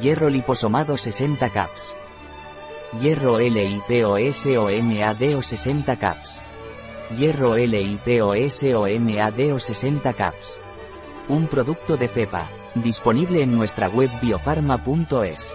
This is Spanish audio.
Hierro liposomado 60 caps. Hierro LiPOSOMADO 60 caps. Hierro LiPOSOMADO 60 caps. Un producto de FEPA, disponible en nuestra web biofarma.es.